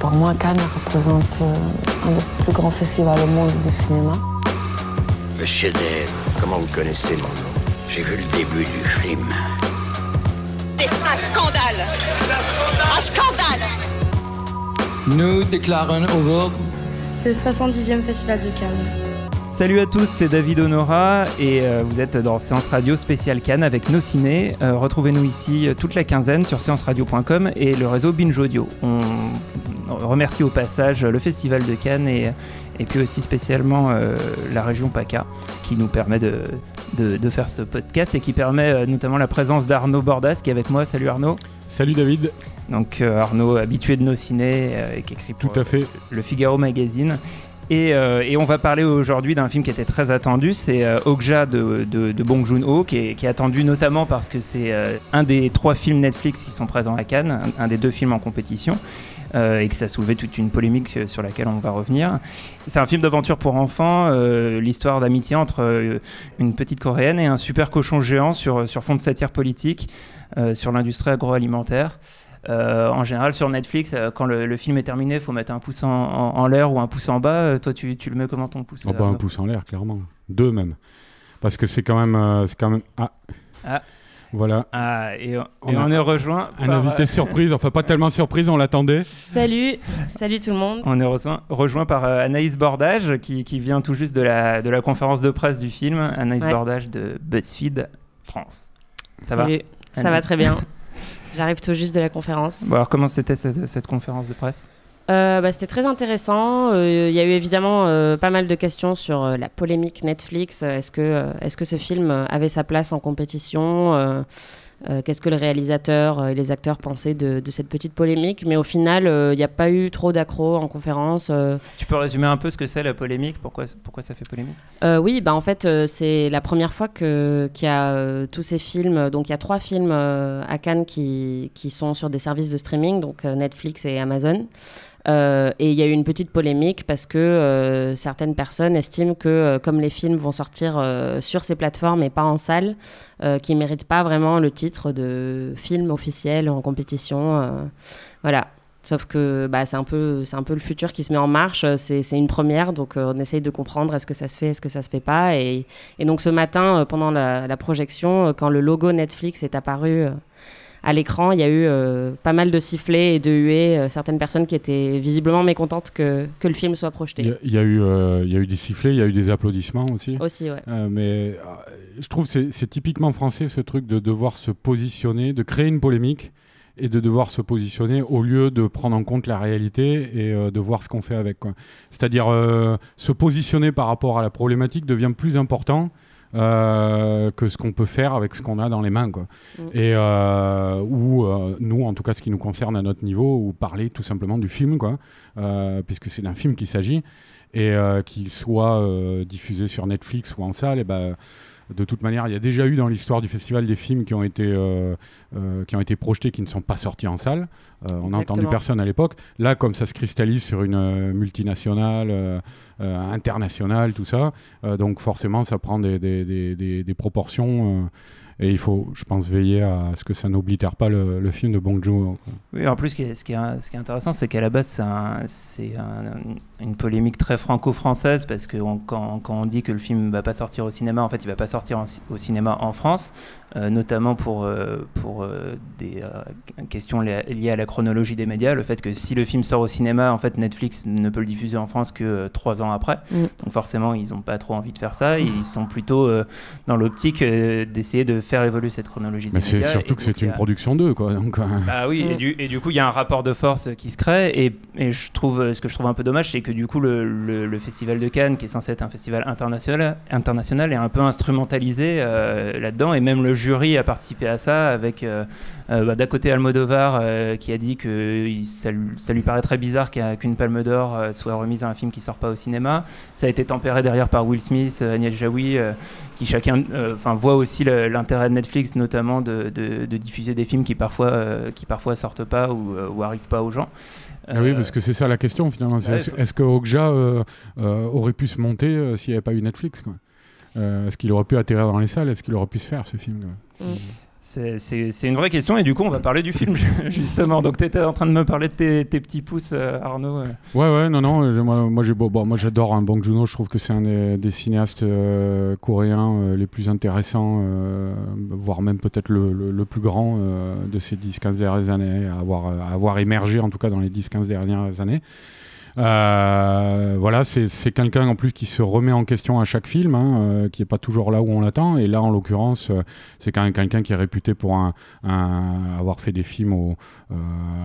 Pour moi, Cannes représente euh, un des plus grands festivals au monde du cinéma. Le chef-d'œuvre, comment vous connaissez mon nom? J'ai vu le début du film. C'est un scandale Un scandale Nous déclarons ouvert Le 70e Festival de Cannes. Salut à tous, c'est David Honora et euh, vous êtes dans Séance Radio spéciale Cannes avec nos ciné. Euh, Retrouvez-nous ici toute la quinzaine sur séanceradio.com et le réseau Binge Audio. On remercie au passage le Festival de Cannes et, et puis aussi spécialement euh, la région PACA qui nous permet de, de, de faire ce podcast et qui permet euh, notamment la présence d'Arnaud Bordas qui est avec moi. Salut Arnaud. Salut David. Donc euh, Arnaud, habitué de nos ciné et qui écrit pour Tout à fait. le Figaro Magazine. Et, euh, et on va parler aujourd'hui d'un film qui était très attendu, c'est euh, Okja de, de, de Bong Joon-ho, qui est, qui est attendu notamment parce que c'est euh, un des trois films Netflix qui sont présents à Cannes, un, des deux films en compétition, euh, et que ça a soulevé toute une polémique euh, sur laquelle on va revenir. C'est un film d'aventure pour enfants, euh, l'histoire d'amitié entre euh, une petite coréenne et un super cochon géant sur, sur fond de satire politique sur l'industrie agroalimentaire. Euh, en général, sur Netflix, euh, quand le, le film est terminé, il faut mettre un pouce en, en- en l'air ou un pouce en bas. Euh, toi, tu, tu le mets comment ton pouce Oh, bah, un pouce en l'air, clairement. Deux même. Parce que c'est quand même. euh, c'est quand même... Ah. Ah. Voilà. Ah, et, on, On et a on est rejoint Un par, invité surprise, enfin pas tellement surprise, on l'attendait. Salut, salut tout le monde. On est rejoint, rejoint par euh, Anaïs Bordage qui, qui vient tout juste de la, de la conférence de presse du film. Anaïs Ouais. Bordage de BuzzFeed France. Ça va Salut. Ça va très bien. J'arrive tout juste de la conférence. Bon, alors, comment c'était cette, cette conférence de presse? Euh, bah, C'était très intéressant. Euh, Il y a eu évidemment euh, pas mal de questions sur la polémique Netflix. Est-ce que, euh, est-ce que ce film avait sa place en compétition? Euh, euh, Qu'est-ce que le réalisateur euh, et les acteurs pensaient de, de cette petite polémique Mais au final, euh, il n'y a pas eu trop d'accros en conférence. euh, Tu peux résumer un peu ce que c'est la polémique pourquoi, pourquoi ça fait polémique? Euh, oui, bah en fait, euh, c'est la première fois qu'il y a euh, tous ces films. Donc, il y a trois films euh, à Cannes qui, qui sont sur des services de streaming, donc euh, Netflix et Amazon. Euh, et il y a eu une petite polémique parce que euh, certaines personnes estiment que, euh, comme les films vont sortir sur ces plateformes et pas en salle, qu'ils ne méritent pas vraiment le titre de film officiel en compétition. voilà. Sauf que bah, c'est un, peu- un peu le futur qui se met en marche. C'est une première, donc on essaye de comprendre est-ce que ça se fait, est-ce que ça se fait pas. Et, donc ce matin, pendant la, projection, quand le logo Netflix est apparu à l'écran, il y a eu euh, pas mal de sifflets et de huées. euh, certaines personnes qui étaient visiblement mécontentes que, que le film soit projeté. Il y, y euh, y a eu des sifflets, il y a eu des applaudissements aussi. Aussi, ouais. Euh, mais je trouve que c'est- typiquement français ce truc de devoir se positionner, de créer une polémique et de devoir se positionner au lieu de prendre en compte la réalité et euh, de voir ce qu'on fait avec. C'est-à-dire euh, se positionner par rapport à la problématique devient plus important que ce qu'on peut faire avec ce qu'on a dans les mains. Quoi. Mm. Et euh, ou euh, nous, en tout cas, ce qui nous concerne à notre niveau, ou parler tout simplement du film, quoi, euh, puisque c'est d'un film qu'il s'agit et euh, qu'il soit euh, diffusé sur Netflix ou en salle, et ben, de toute manière, il y a déjà eu dans l'histoire du festival des films qui ont été, euh, euh, qui ont été projetés qui ne sont pas sortis en salle. Euh, on n'a entendu personne à l'époque. Là, comme ça se cristallise sur une multinationale, internationale, tout ça, donc forcément, ça prend des, des, des, des- des proportions. Et il faut, je pense, veiller à ce que ça n'oblitère pas le, film de Bong quoi. Oui, en plus, ce qui est, intéressant, c'est qu'à la base, c'est un- c'est un- une polémique très franco-française, parce que quand, on dit que le film ne va pas sortir au cinéma, en fait, il ne va pas sortir au cinéma en France, notamment pour, euh, pour euh, des euh, questions li- liées à la chronologie des médias, le fait que si le film sort au cinéma, en fait Netflix ne peut le diffuser en France que euh, trois ans après. Mm. Donc forcément, ils n'ont pas trop envie de faire ça. Ils sont plutôt euh, dans l'optique euh, d'essayer de faire évoluer cette chronologie Mais des c'est médias. surtout Et que donc, c'est une a- production d'eux, quoi. Donc, euh, bah oui, et, Mm. du, et du coup, il y a un rapport de force qui se crée. Et, et je trouve, euh, ce que je trouve un peu dommage, c'est que du coup, le, le- le Festival de Cannes, qui est censé être un festival international, international est un peu instrumentalisé euh, là-dedans. Et même le jury a participé à ça, avec euh, euh, bah, d'un côté Almodovar, euh, qui a dit que il- ça, lui- ça lui paraît très bizarre qu'une palme d'or soit remise à un film qui sort pas au cinéma. Ça a été tempéré derrière par Will Smith, Agnès Jaoui. qui chacun enfin voit aussi l'intérêt de Netflix notamment de, de- de diffuser des films qui parfois qui parfois sortent pas ou, ou arrivent pas aux gens Ah oui, parce que c'est ça la question finalement. ouais, est-ce, que Okja euh, euh, aurait pu se monter euh, s'il n'y avait pas eu Netflix quoi? Euh, Est-ce qu'il aurait pu atterrir dans les salles? Est-ce qu'il aurait pu se faire ce film? Quoi c'est, une vraie question et du coup on va parler du film justement donc tu étais en train de me parler de tes, tes petits pouces euh, Arnaud euh. Ouais, ouais, non, non. euh, Moi, beau- bon, j'adore un Bong Joon-ho. Je trouve que c'est un des, des cinéastes euh, coréens euh, les plus intéressants, euh, voire même peut-être le, le- le plus grand euh, de ces 10-15 dernières années, à avoir, à avoir émergé en tout cas dans les 10-15 dernières années. Euh, voilà, c'est, quelqu'un en plus qui se remet en question à chaque film, hein, euh, qui est pas toujours là où on l'attend. Et là, en l'occurrence, euh, c'est quand même quelqu'un qui est réputé pour un, un- avoir fait des films au, euh,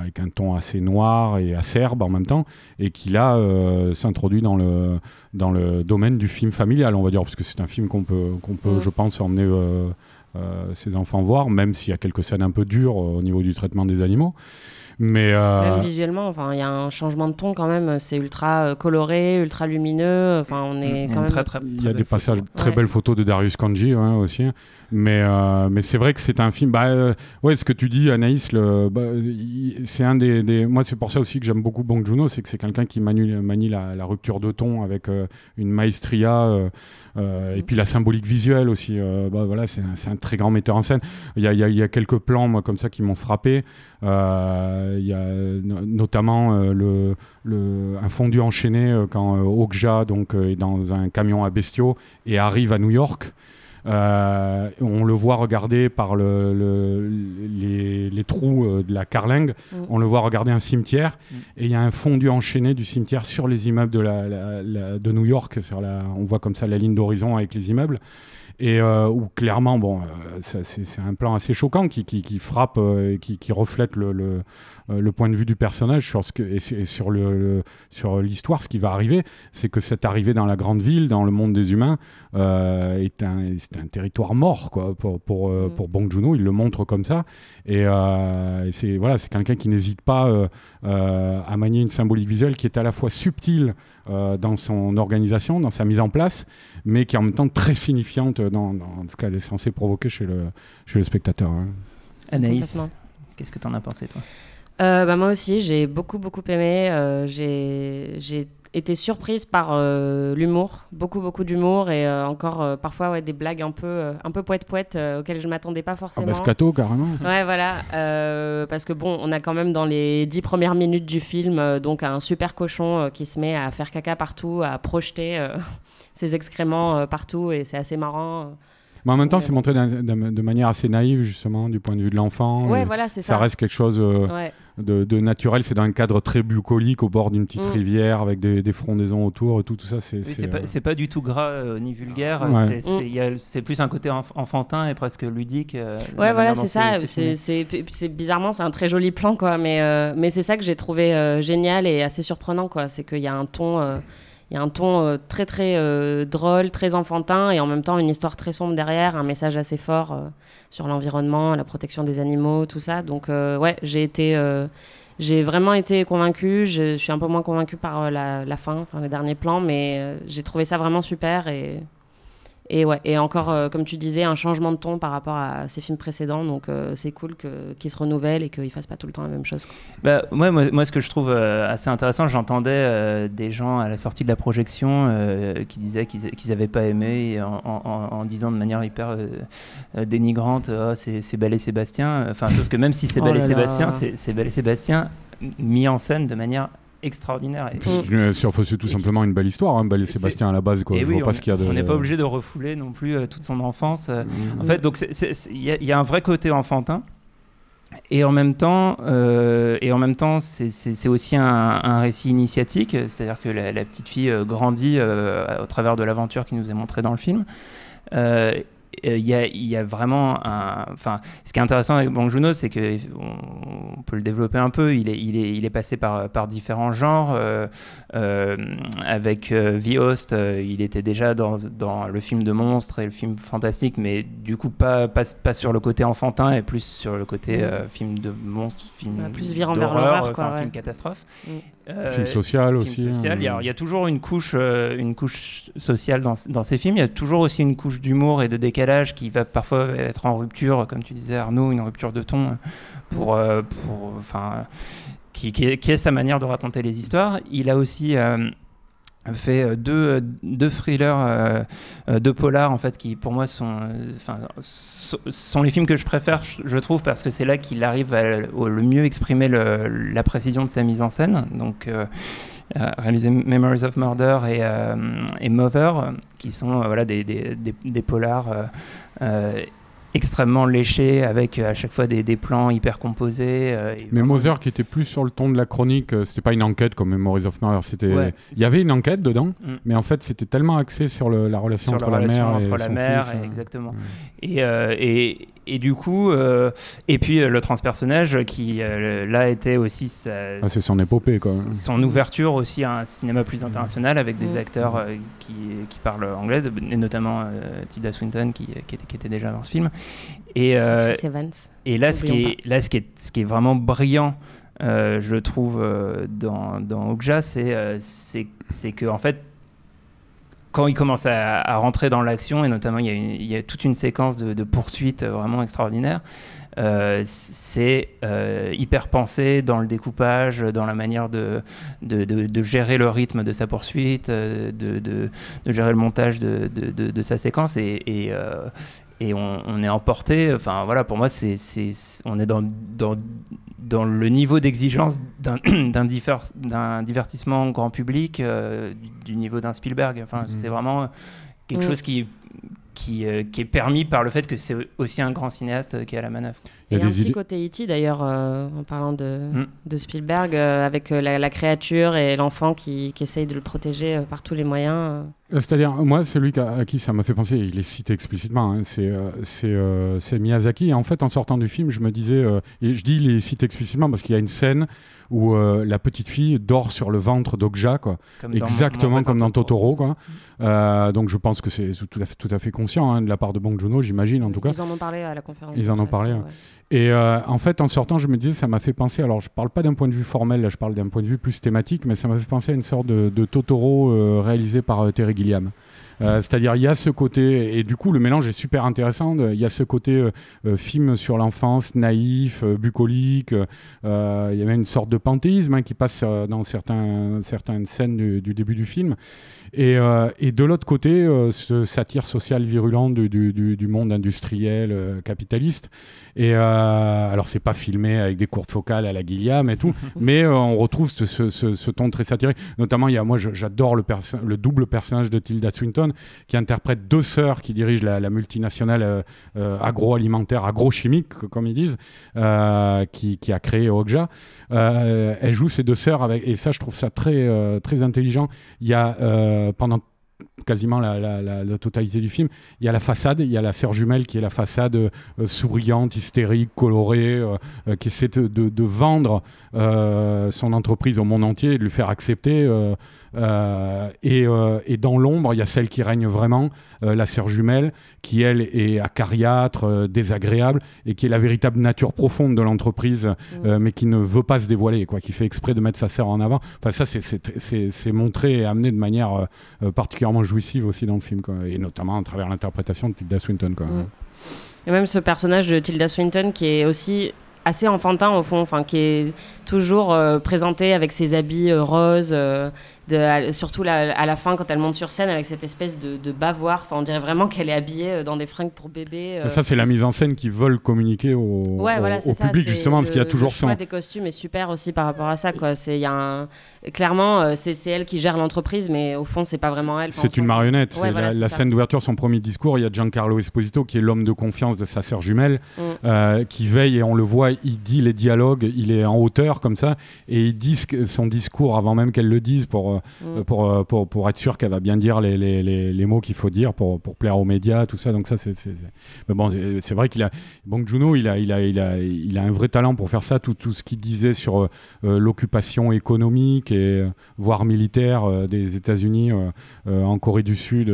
avec un ton assez noir et acerbe en même temps, et qui là euh, s'introduit dans le, dans le domaine du film familial, on va dire, parce que c'est un film qu'on peut, qu'on peut Mm. je pense, emmener euh, euh, ses enfants voir, même s'il y a quelques scènes un peu dures au niveau du traitement des animaux. Mais euh, Même visuellement, enfin, il y a un changement de ton quand même. C'est ultra euh, coloré, ultra lumineux. Enfin, on est Une quand même. très, très, il y très a des passages, très Ouais. belles photos de Darius Kanji hein, aussi. Mais, euh, mais c'est vrai que c'est un film. Bah, euh, ouais, ce que tu dis, Anaïs, le, bah, c'est un des, des- Moi, c'est pour ça aussi que j'aime beaucoup Bong Joon-ho, c'est que c'est quelqu'un qui manie, manie la, la rupture de ton avec euh, une maestria euh, euh, et puis la symbolique visuelle aussi. euh, bah, voilà, c'est un, très grand metteur en scène. Il y a, il y a- il y a quelques plans, moi, comme ça, qui m'ont frappé. Euh, y a no- notamment euh, le, le, un fondu enchaîné euh, quand euh, Okja donc, euh, est dans un camion à bestiaux et arrive à New York. Euh, on le voit regarder par le, le- les, les trous euh, de la carlingue, Mm. on le voit regarder un cimetière Mm. et il y a un fondu enchaîné du cimetière sur les immeubles de, la, la- la- de New York. Sur on voit comme ça la ligne d'horizon avec les immeubles. Et euh, où clairement, bon, euh, c'est un plan assez choquant qui, qui, qui frappe euh, et qui, qui reflète le, le, le point de vue du personnage sur ce que, et, sur- et sur le, le- sur l'histoire. Ce qui va arriver, c'est que cette arrivée dans la grande ville, dans le monde des humains, euh, est un, c'est un territoire mort quoi, pour, pour, euh, Mm. pour Bong Joon-ho. Il le montre comme ça. Et, euh, et c'est voilà, c'est quelqu'un qui n'hésite pas à manier une symbolique visuelle qui est à la fois subtile euh, dans son organisation, dans sa mise en place, mais qui est en même temps très signifiante dans, dans ce qu'elle est censée provoquer chez le, chez le spectateur. hein. Anaïs qu'est-ce que t'en as pensé toi? Euh, bah, moi aussi, j'ai beaucoup, beaucoup aimé. Euh, j'ai été surprise par euh, l'humour, beaucoup, beaucoup d'humour et euh, encore euh, parfois ouais, des blagues un peu, un peu poète-poète euh, auxquelles je m'attendais pas Ah forcément. bah, scato, carrément. Ouais, voilà. parce que bon, on a quand même dans les dix premières minutes du film, donc un super cochon qui se met à faire caca partout, à projeter ses excréments partout, et c'est assez marrant. Mais en même temps, Ouais. c'est montré de manière assez naïve, justement, du point de vue de l'enfant. Ouais, voilà, c'est ça ça. reste quelque chose euh, Ouais. de, de naturel. C'est dans un cadre très bucolique, au bord d'une petite Mm. rivière, avec des, des frondaisons autour et tout. Tout ça, c'est. Oui, c'est, c'est pas, euh, c'est pas du tout gras euh, ni vulgaire Ouais. c'est- c'est Mm. c'est plus un côté enf- enfantin et presque ludique euh, Ouais, voilà, c'est ça. c'est bizarrement, c'est un très joli plan, quoi. Mais, euh, mais c'est ça que j'ai trouvé euh, génial et assez surprenant, quoi. C'est qu'il y a un ton, euh, il y a un ton euh, très très euh, drôle, très enfantin, et en même temps une histoire très sombre derrière, un message assez fort euh, sur l'environnement, la protection des animaux, tout ça. Donc ouais, j'ai été, j'ai vraiment été convaincue. Je, suis un peu moins convaincue par la, fin, enfin les derniers plans, mais j'ai trouvé ça vraiment super et et ouais, et encore, euh, comme tu disais, un changement de ton par rapport à ces films précédents. Donc, euh, c'est cool qu'ils se renouvellent et qu'ils fassent pas tout le temps la même chose. quoi. Bah, ouais, moi, moi, ce que je trouve euh, assez intéressant, j'entendais des gens à la sortie de la projection qui disaient qu'ils qu'ils avaient pas aimé en, en- en- en disant de manière hyper dénigrante Ah, c'est c'est Belle et Sébastien. Enfin, sauf que même si c'est Oh Belle et là là. Sébastien, c'est c'est Belle et Sébastien mis en scène de manière extraordinaire. Et, tout Et simplement une belle histoire, hein, Belle et C'est- Sébastien à la base. Quoi. et Je oui, vois on pas ce qu'il y a de. on n'est pas obligé de refouler non plus euh, toute son enfance. euh, Mm. En fait, donc il y, a- il y a un vrai côté enfantin. Et en même temps, euh, et en même temps, c'est- aussi un, un récit initiatique, c'est-à-dire que la, la petite fille euh, grandit euh, au travers de l'aventure qui nous est montrée dans le film. Euh, Il y, a, il y a vraiment un. Enfin, ce qui est intéressant avec Bong Joon-ho, c'est que on, on peut le développer un peu. Il est, il est, il est passé par, par différents genres. Euh, euh, avec euh, The Host, il était déjà dans, dans le film de monstre et le film fantastique, mais du coup pas, pas, pas sur le côté enfantin et plus sur le côté Mm. euh, film de monstre, film Ouais, plus virant vers l'horreur, quoi, enfin, ouais. film catastrophe. Mm. Euh, Film social aussi, social. Il, y a, hein. il y a toujours une couche, euh, une couche sociale dans, dans ces films. Il y a toujours aussi une couche d'humour et de décalage qui va parfois être en rupture, comme tu disais Arnaud, une rupture de ton pour, euh, pour, enfin, qui, qui, est, qui est sa manière de raconter les histoires. Il a aussi fait euh, deux, deux thrillers, euh, euh, deux polars en fait, qui pour moi sont, euh, sont les films que je préfère, je, trouve, parce que c'est là qu'il arrive à le, mieux exprimer la précision de sa mise en scène. Donc euh, euh, réalisé Memories of Murder et, euh, et Mother, euh, qui sont euh, voilà, des, des, des, polars euh, euh, extrêmement léchés, avec euh, à chaque fois des, des plans hyper composés. euh, Mais vraiment- Moser qui était plus sur le ton de la chronique, euh, c'était pas une enquête comme Memories of Murder, c'était Ouais. il y avait une enquête dedans, Mm. mais en fait c'était tellement axé sur le- la relation sur entre la la, relation mère et entre la son mère, fils. et exactement. Mm. Et, euh, et, et du coup, euh, et puis euh, le transpersonnage qui euh, là était aussi sa, Ah, c'est son épopée, quoi. son ouverture aussi à un cinéma plus international avec des Mm. acteurs euh, qui, qui parlent anglais, notamment euh, Tilda Swinton qui, qui, était, qui était déjà dans ce film. Et, euh, et là, ce qui, est, là ce, qui est, ce qui est vraiment brillant, euh, je trouve, euh, dans, dans Okja, c'est euh, c'est que, en fait, quand il commence à, à rentrer dans l'action, et notamment il y, a une- il y a toute une séquence de, de poursuites vraiment extraordinaire, euh, c'est euh, hyper pensé dans le découpage, dans la manière de, de, de- de gérer le rythme de sa poursuite, euh, de, de- de gérer le montage de, de- de- de sa séquence. Et, et, euh, et on, on est emporté. Enfin voilà, pour moi, c'est, c'est, c'est- on est dans, dans, dans le niveau d'exigence d'un, d'un, differ- d'un divertissement grand public euh, du, du niveau d'un Spielberg. Enfin, Mhm. c'est vraiment quelque chose qui, qui, euh, qui est permis par le fait que c'est aussi un grand cinéaste qui est à la manœuvre. Il y Et a un des petit idées. côté E.T. d'ailleurs, euh, en parlant de, Mm. de Spielberg, euh, avec euh, la, la créature et l'enfant qui, qui essaye de le protéger euh, par tous les moyens. Euh. C'est-à-dire, moi, celui à qui ça m'a fait penser, il est cité explicitement, hein, c'est euh, c'est, euh, c'est Miyazaki. Et en fait, en sortant du film, je me disais, euh, et je dis il est cité explicitement parce qu'il y a une scène où la petite fille dort sur le ventre d'Okja, quoi. Comme Exactement comme dans Totoro, quoi. Euh, donc je pense que c'est tout à fait, tout à fait conscient hein, de la part de Bong Joon-ho, j'imagine en tout cas. Ils en ont parlé à la conférence. Ils en ont parlé, ouais. Et en fait, en sortant, je me disais, ça m'a fait penser. Alors, je parle pas d'un point de vue formel, là, je parle d'un point de vue plus thématique, mais ça m'a fait penser à une sorte de, de Totoro réalisé par Terry Gilliam. Gilliam. Euh, C'est-à-dire, il y a ce côté, et du coup, le mélange est super intéressant. Il y a ce côté euh, euh, film sur l'enfance, naïf, bucolique. il y a même une sorte de panthéisme hein, qui passe dans certains, certaines scènes du, du début du film. Et, et de l'autre côté, ce satire social virulent du, du- du- du monde industriel capitaliste. Et alors, c'est pas filmé avec des courtes focales à la Gilliam et tout, mais on retrouve ce, ce- ce- ce ton très satirique. Notamment, il y a, moi, j'adore le double personnage de Tilda Swinton qui interprète deux sœurs qui dirigent la, multinationale euh, euh, agroalimentaire, agrochimique, comme ils disent, euh, qui, a créé Okja. Elle joue ces deux sœurs et ça, je trouve ça très, très intelligent. Il y a pendant quasiment la, la- la- la totalité du film. Il y a la façade, il y a la sœur jumelle qui est la façade euh, souriante, hystérique, colorée, euh, euh, qui essaie de, de- de vendre son entreprise au monde entier et de lui faire accepter. et, et dans l'ombre, il y a celle qui règne vraiment, la sœur jumelle, qui elle est acariâtre, désagréable, et qui est la véritable nature profonde de l'entreprise, euh, mais qui ne veut pas se dévoiler, quoi, qui fait exprès de mettre sa sœur en avant. Enfin, ça, c'est- montré et amené de manière particulièrement jouissive aussi dans le film, quoi, et notamment à travers l'interprétation de Tilda Swinton. Quoi. Mm. Et même ce personnage de Tilda Swinton qui est aussi assez enfantin au fond, enfin qui est toujours euh, présenté avec ses habits euh, roses, euh, de, à- surtout la- à la fin quand elle monte sur scène avec cette espèce de, de bavoir. Enfin, on dirait vraiment qu'elle est habillée dans des fringues pour bébé. Ça, c'est la mise en scène qu'ils veulent communiquer au, Ouais, au- voilà, au c'est ça. public, justement, parce qu'il y a toujours le choix son. des costumes est super aussi par rapport à ça. Quoi. C'est, il y a un... Clairement, euh, c'est, elle qui gère l'entreprise, mais au fond, c'est pas vraiment elle. C'est une marionnette. Ouais, c'est voilà, la, scène d'ouverture, son premier discours. Il y a Giancarlo Esposito, qui est l'homme de confiance de sa sœur jumelle, Mm. euh, qui veille et on le voit, il dit les dialogues, il est en hauteur comme ça, et il dit son discours avant même qu'elle le dise pour, euh, Mm. pour, pour, pour être sûr qu'elle va bien dire les, les, les, les mots qu'il faut dire pour, pour plaire aux médias, tout ça. Donc ça, c'est. bon, c'est vrai qu'il a. Bong Joon-ho, il a, il, a, il, a, il a un vrai talent pour faire ça. Tout, tout ce qu'il disait sur euh, l'occupation économique et euh, voire militaire euh, des États-Unis euh, en Corée du Sud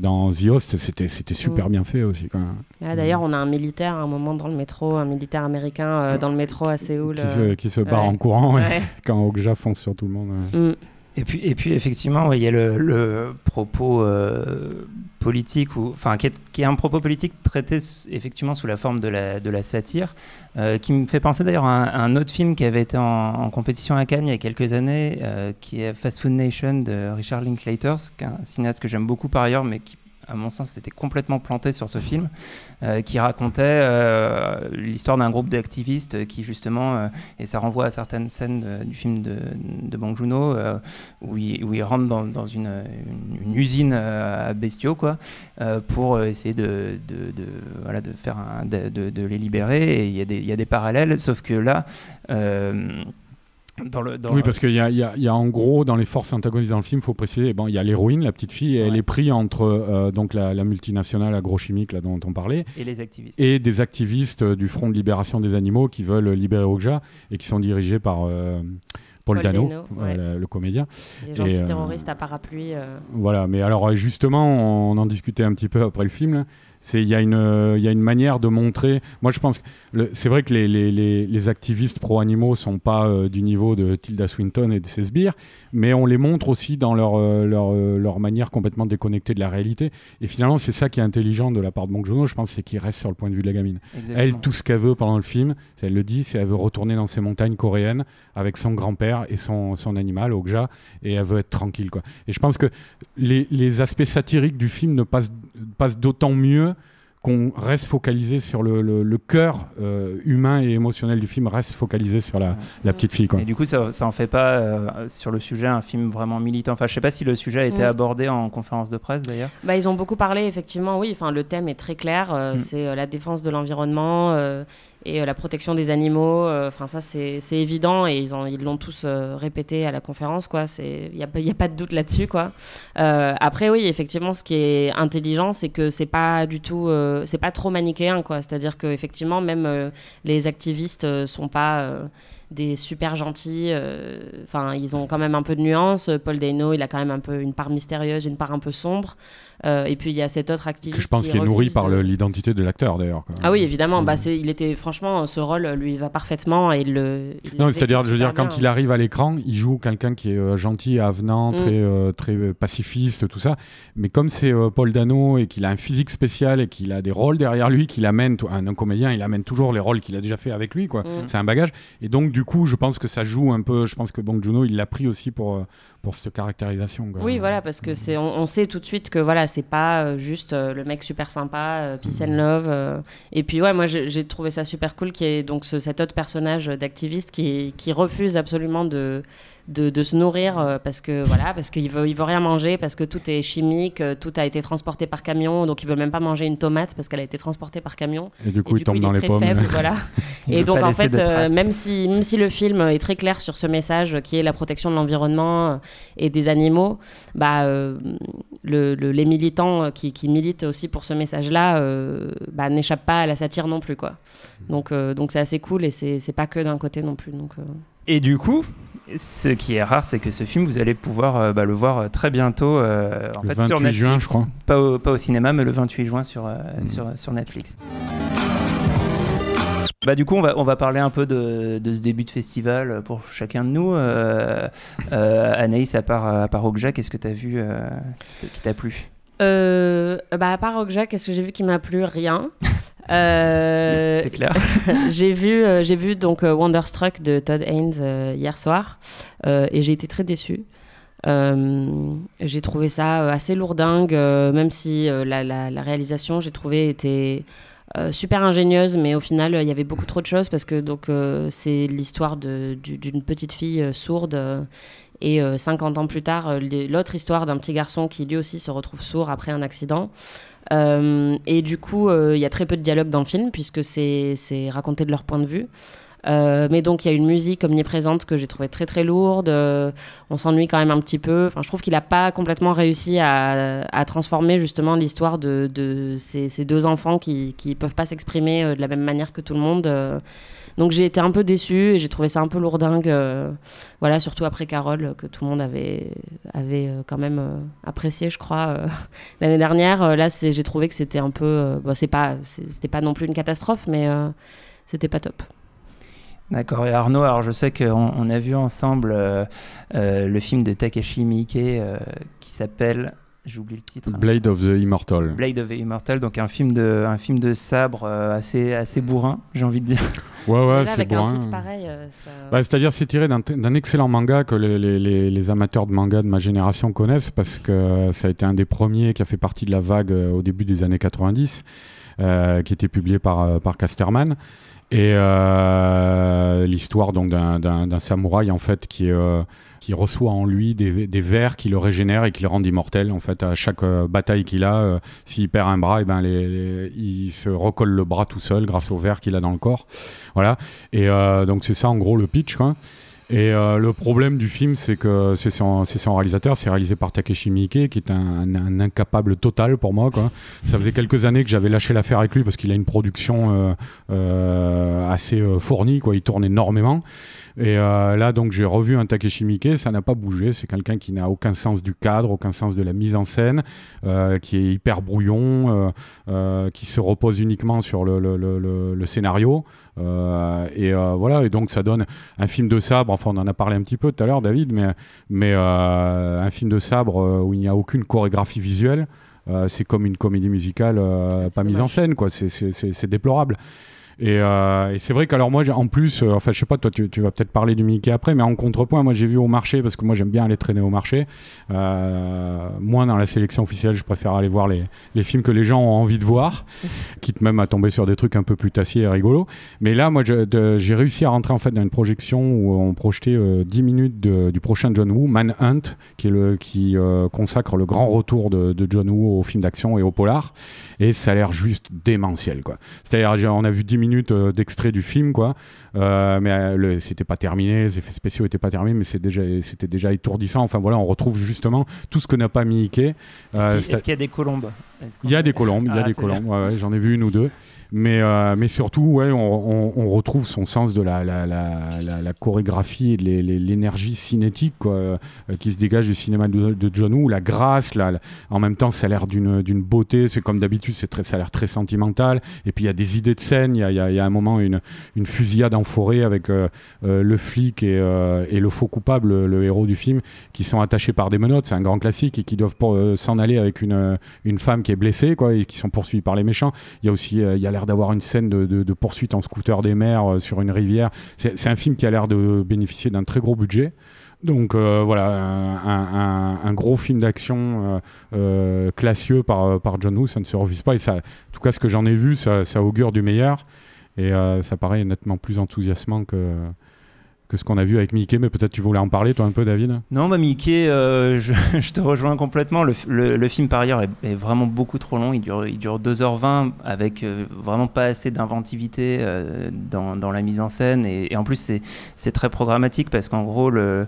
dans The Host, c'était c'était super bien fait aussi. Quand même. D'ailleurs, on a un militaire à un moment dans le métro, un militaire américain dans le métro à Séoul. Qui, se, qui se barre ouais. en courant ouais, quand Okja fonce sur tout le monde. ouais. Et puis, et puis effectivement, il y a le, propos euh, politique, ou, qui est, un propos politique traité effectivement sous la forme de la, satire, euh, qui me fait penser d'ailleurs à, un- autre film qui avait été en, compétition à Cannes il y a quelques années, euh, qui est Fast Food Nation de Richard Linklater, qui est un cinéaste que j'aime beaucoup par ailleurs, mais qui, à mon sens, s'était complètement planté sur ce film, euh, qui racontait euh, l'histoire d'un groupe d'activistes qui justement, euh, et ça renvoie à certaines scènes du film de, de Bong Joon-ho, où, il, où il rentre dans, une, usine à bestiaux, quoi, pour essayer de, de, voilà, de, faire un, de, les libérer. Et il y, y a des parallèles, sauf que là, dans le, dans Oui, parce qu'il y a, y y en gros, dans les forces antagonistes dans le film, il faut préciser, bon, il y a l'héroïne, la petite fille, et elle est prise entre euh, donc la, la multinationale agrochimique là, dont on parlait, et les activistes. et des activistes euh, du Front de libération des animaux qui veulent libérer Okja et qui sont dirigés par euh, Paul, Paul Dano, Dano, ouais. le, le comédien. Les Et, gentils euh, terroristes à parapluie. euh, Voilà, mais alors justement, on en discutait un petit peu après le film. là. Il y a une euh, il y a une manière de montrer. Moi, je pense que c'est vrai que les, les, les, les activistes pro animaux sont pas euh, du niveau de Tilda Swinton et de ses sbires, mais on les montre aussi dans leur euh, leur, euh, leur manière complètement déconnectée de la réalité. Et finalement, c'est ça qui est intelligent de la part de Bong Joon-ho, je pense, c'est qu'il reste sur le point de vue de la gamine. Exactement. Elle, tout ce qu'elle veut pendant le film, elle le dit, c'est elle veut retourner dans ces montagnes coréennes avec son grand-père et son, son animal, Okja, et elle veut être tranquille. Quoi. Et je pense que les, les aspects satiriques du film ne passent, passent d'autant mieux qu'on reste focalisé sur le, le, le cœur euh, humain et émotionnel du film, reste focalisé sur la, la petite fille. Quoi. Et du coup, ça, ça en fait pas euh, sur le sujet un film vraiment militant. Enfin, je sais pas si le sujet a été Mm. abordé en conférence de presse d'ailleurs. Bah, ils ont beaucoup parlé, effectivement, oui. Enfin, le thème est très clair. euh, Mm. C'est euh, la défense de l'environnement euh, et euh, la protection des animaux. euh, Enfin, ça, c'est évident et ils en- ils l'ont tous euh, répété à la conférence. Il n'y a, y a pas de doute là-dessus, quoi. Après, oui, effectivement, ce qui est intelligent, c'est que c'est pas du tout, c'est pas trop manichéen. C'est-à-dire que effectivement, même les activistes euh, sont pas des super gentils. euh, Enfin, ils ont quand même un peu de nuances. Paul Dano, il a quand même un peu une part mystérieuse, une part un peu sombre. Euh, et puis il y a cet autre Que activiste. je pense qui qu'il est nourri par l'identité de l'acteur d'ailleurs. Ah oui, évidemment. Mm. Bah, il était franchement, ce rôle lui va parfaitement et le. il Non, c'est-à-dire, je veux dire, quand il arrive à l'écran, il joue quelqu'un qui est euh, gentil, avenant, Mm. très, très pacifiste, tout ça. Mais comme c'est Paul Dano et qu'il a un physique spécial et qu'il a des rôles derrière lui, qu'il amène, un, un comédien, il amène toujours les rôles qu'il a déjà fait avec lui, quoi. Mm. C'est un bagage. Et donc, du coup, je pense que ça joue un peu. Je pense que Bong Joon-ho, il l'a pris aussi pour, euh, pour cette caractérisation. quoi. Oui, voilà, parce que c'est, on, on sait tout de suite que voilà, c'est pas euh, juste euh, le mec super sympa, euh, peace and love. euh. Et puis ouais, moi j'ai, j'ai trouvé ça super cool qu'il y ait donc ce- cet autre personnage d'activiste qui, qui refuse absolument de, de, de se nourrir euh, parce que voilà, parce qu'il veut, il veut rien manger, parce que tout est chimique, euh, tout a été transporté par camion, donc il veut même pas manger une tomate parce qu'elle a été transportée par camion. Et du Et coup, du il tombe il dans est les très pommes. faible, voilà. Il Et donc en fait, euh, même si même si le film est très clair sur ce message qui est la protection de l'environnement et des animaux, bah euh, le- le- les militants qui, qui militent aussi pour ce message-là, euh, bah, n'échappent pas à la satire non plus, quoi. Donc euh, donc c'est assez cool et c'est c'est pas que d'un côté non plus. Donc euh, Et du coup, ce qui est rare, c'est que ce film, vous allez pouvoir euh, bah, le voir euh, très bientôt. euh, en Le fait, 28 sur Netflix. juin, je crois. Pas au, pas au cinéma, mais le 28 juin sur, Mm. sur, sur Netflix. Bah, du coup, on va, on va parler un peu de, de ce début de festival pour chacun de nous. Euh, euh, Anaïs, à part, à part Okja, qu'est-ce que tu as vu euh, qui t'a plu? Euh, bah à part Okja, qu'est-ce que j'ai vu qui m'a plu? Rien. Euh, C'est clair. j'ai vu, euh, j'ai vu donc Wonderstruck de Todd Haynes hier soir et j'ai été très déçue. J'ai trouvé ça assez lourdingue, même si la, la- la réalisation, j'ai trouvé, était euh, super ingénieuse, mais au final, euh, il y avait beaucoup trop de choses parce que donc euh, c'est l'histoire d'une petite fille sourde. et euh, 50 ans plus tard, l'autre histoire d'un petit garçon qui lui aussi se retrouve sourd après un accident. Et du coup, il y a très peu de dialogue dans le film puisque c'est raconté de leur point de vue. Euh, mais donc il y a une musique omniprésente que j'ai trouvé très très lourde. Euh, on s'ennuie quand même un petit peu. Enfin, je trouve qu'il n'a pas complètement réussi à, à transformer justement l'histoire de, de ces, ces deux enfants qui ne peuvent pas s'exprimer euh, de la même manière que tout le monde. Donc j'ai été un peu déçue et j'ai trouvé ça un peu lourdingue. euh, voilà, surtout après Carole, que tout le monde avait, avait quand même apprécié, je crois, l'année dernière. Là, j'ai trouvé que c'était un peu. bon, c'est pas, c'était pas non plus une catastrophe, mais c'était pas top. D'accord. Et Arnaud, alors je sais qu'on on a vu ensemble euh, euh, le film de Takeshi Miike euh, qui s'appelle, j'oublie le titre. hein. Blade of the Immortal. Blade of the Immortal, donc un film de, un film de sabre euh, assez, assez bourrin, j'ai envie de dire. Ouais, ouais, c'est avec un bourrin. titre pareil, euh, ça- Bah, C'est-à-dire, c'est tiré d'un d'un excellent manga que les, les- les- les amateurs de manga de ma génération connaissent parce que ça a été un des premiers qui a fait partie de la vague euh, au début des années 90, euh, qui était publié par, euh, par Casterman. Et euh, l'histoire donc d'un- samouraï en fait qui, euh, qui reçoit en lui des, des vers qui le régénèrent et qui le rendent immortel. En fait, à chaque euh, bataille qu'il a, euh, s'il perd un bras, et ben les, les- il se recolle le bras tout seul grâce aux vers qu'il a dans le corps. Voilà. Et euh, donc c'est ça en gros le pitch. Quoi. Et euh, le problème du film, c'est que c'est son, réalisateur, c'est réalisé par Takeshi Miike, qui est un, incapable total pour moi. Ça faisait quelques années que j'avais lâché l'affaire avec lui parce qu'il a une production euh, euh, assez fournie, il tourne énormément. Et là, donc, j'ai revu un Takeshi Miike, ça n'a pas bougé. C'est quelqu'un qui n'a aucun sens du cadre, aucun sens de la mise en scène, qui est hyper brouillon, qui se repose uniquement sur le, le- scénario. Et voilà, et donc ça donne un film de sabre. Enfin, on en a parlé un petit peu tout à l'heure, David, mais, mais euh, un film de sabre euh, où il n'y a aucune chorégraphie visuelle. euh, c'est comme une comédie musicale euh, pas mise en scène, quoi. C'est déplorable. Et, euh, et c'est vrai qu'alors moi, en plus, euh, enfin, je sais pas, toi, tu, tu vas peut-être parler du Mickey après, mais en contrepoint, moi, j'ai vu au marché parce que moi, j'aime bien aller traîner au marché. Euh, moins dans la sélection officielle, je préfère aller voir les, les films que les gens ont envie de voir, quitte même à tomber sur des trucs un peu plus tassiers et rigolos. Mais là, moi, j'ai réussi à rentrer en fait dans une projection où on projetait euh, 10 minutes de- du prochain John Woo, Manhunt, qui, est le, qui euh, consacre le grand retour de, de John Woo au film d'action et au polar. Et ça a l'air juste démentiel, quoi. C'est-à-dire, on a vu 10 minutes euh, d'extrait du film, quoi. Euh, mais euh, c'était pas terminé, les effets spéciaux étaient pas terminés, mais c'est déjà, c'était déjà étourdissant. Enfin voilà, on retrouve justement tout ce que n'a pas mis Mickey. Est-ce qu'il y a des colombes? Il y a des colombes, il y a Ah, des colombes. ouais, ouais, J'en ai vu une ou deux. Mais, euh, mais surtout, ouais, on, retrouve son sens de la, la, la, chorégraphie et de l'é- l'é- l'énergie cinétique quoi, euh, qui se dégage du cinéma de, John Woo, la grâce, la, en même temps, ça a l'air d'une beauté. C'est comme d'habitude, ça a l'air très sentimental. Et puis il y a des idées de scène. Il y a, y y a un moment une, une fusillade en forêt avec euh, le flic et, et le faux coupable, le, héros du film, qui sont attachés par des menottes. C'est un grand classique et qui doivent s'en aller avec une, une femme qui est blessée quoi, et qui sont poursuivis par les méchants. Il y a aussi, il y a l'air d'avoir une scène de, poursuite en scooter des mers euh, sur une rivière. C'est un film qui a l'air de bénéficier d'un très gros budget. Donc euh, voilà, un, gros film d'action euh, classieux par, par John Woo, ça ne se refuse pas. Et ça, en tout cas, ce que j'en ai vu, ça, ça augure du meilleur. Et ça paraît nettement plus enthousiasmant que, que ce qu'on a vu avec Mickey. Mais peut-être tu voulais en parler, toi, un peu, David? Non, bah Mickey, euh, je, je te rejoins complètement. Le, f- le- le film, par ailleurs, est, est vraiment beaucoup trop long. Il dure, il dure 2h20 avec euh, vraiment pas assez d'inventivité euh, dans, dans la mise en scène. Et, et en plus, c'est très programmatique parce qu'en gros, le,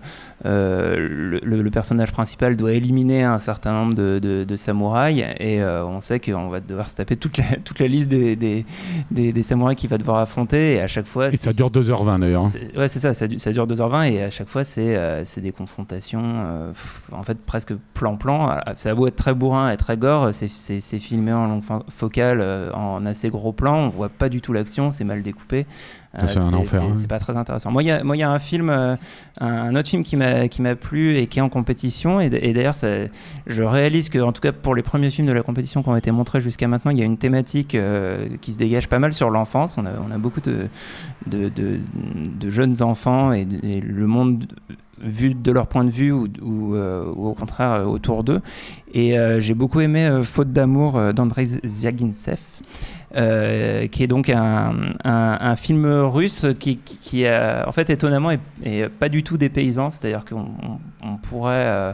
personnage principal doit éliminer un certain nombre de, de- de samouraïs. Et on sait qu'on va devoir se taper toute la, toute la liste des, des, des- des samouraïs qu'il va devoir affronter. Et à chaque fois. Et ça dure 2h20 d'ailleurs. hein. Ouais, c'est ça, ça dure 2h20 et à chaque fois, c'est euh, des confrontations, euh, en fait, presque plan-plan. Ah, Ça a beau être très bourrin et très gore, c'est- filmé en longue fo- focale, euh, en assez gros plan, on voit pas du tout l'action, c'est mal découpé. C'est un enfer, C'est hein. pas très intéressant. Moi, il y a, y un film, euh, un, un autre film qui m'a plu et qui est en compétition. Et, d'ailleurs, je réalise que, en tout cas, pour les premiers films de la compétition qui ont été montrés jusqu'à maintenant, il y a une thématique euh, qui se dégage pas mal sur l'enfance. On a, on a beaucoup de, de, de, de jeunes enfants et, et le monde vu de leur point de vue ou, ou, ou au contraire autour d'eux. Et j'ai beaucoup aimé Faute d'amour d'Andrei Ziagintsev. Euh, qui est donc un, film russe qui, en fait étonnamment est, pas du tout dépaysant, c'est-à-dire qu'on on pourrait euh,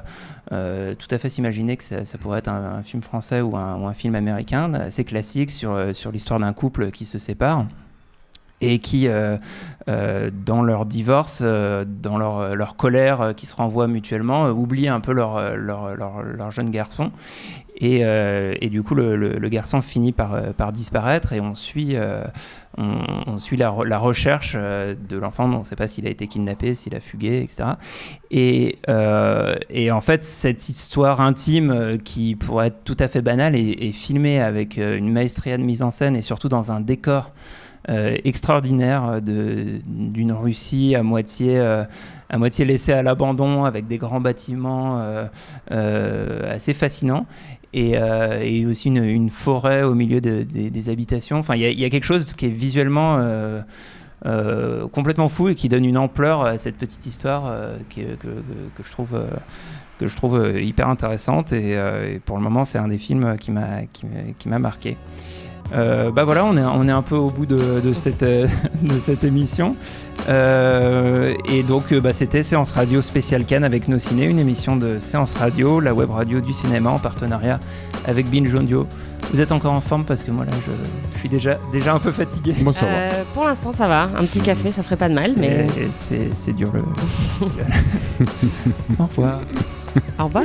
euh, tout à fait s'imaginer que ça, pourrait être un, film français ou un, film américain, assez classique sur l'histoire d'un couple qui se sépare et qui, euh, euh, dans leur divorce, euh, dans leur, colère qui se renvoient mutuellement, oublient un peu leur, jeune garçon. Et, du coup, le, garçon finit par, par disparaître et on suit, la, recherche de l'enfant. On ne sait pas s'il a été kidnappé, s'il a fugué, etc. Et, en fait, cette histoire intime qui pourrait être tout à fait banale est filmée avec une maestria de mise en scène et surtout dans un décor. Euh, extraordinaire euh, d'une Russie à moitié, euh, à moitié laissée à l'abandon avec des grands bâtiments assez fascinants. Et, aussi une, forêt au milieu de, des habitations. Enfin, il y, a quelque chose qui est visuellement complètement fou et qui donne une ampleur à cette petite histoire que, que, je trouve que je trouve hyper intéressante et, et pour le moment c'est un des films qui m'a marqué. Euh, bah voilà, on est, on est un peu au bout de, de cette, euh, de cette émission. Euh, et donc, bah, c'était Séance Radio spécial Cannes avec nos ciné, une émission de Séance Radio, la web radio du cinéma en partenariat avec Binge Audio. Vous êtes encore en forme parce que moi là, je, suis déjà, déjà un peu fatigué. Moi, ça va. Pour l'instant, ça va. Un petit café, ça ferait pas de mal, mais c'est dur le. Au revoir. Au revoir.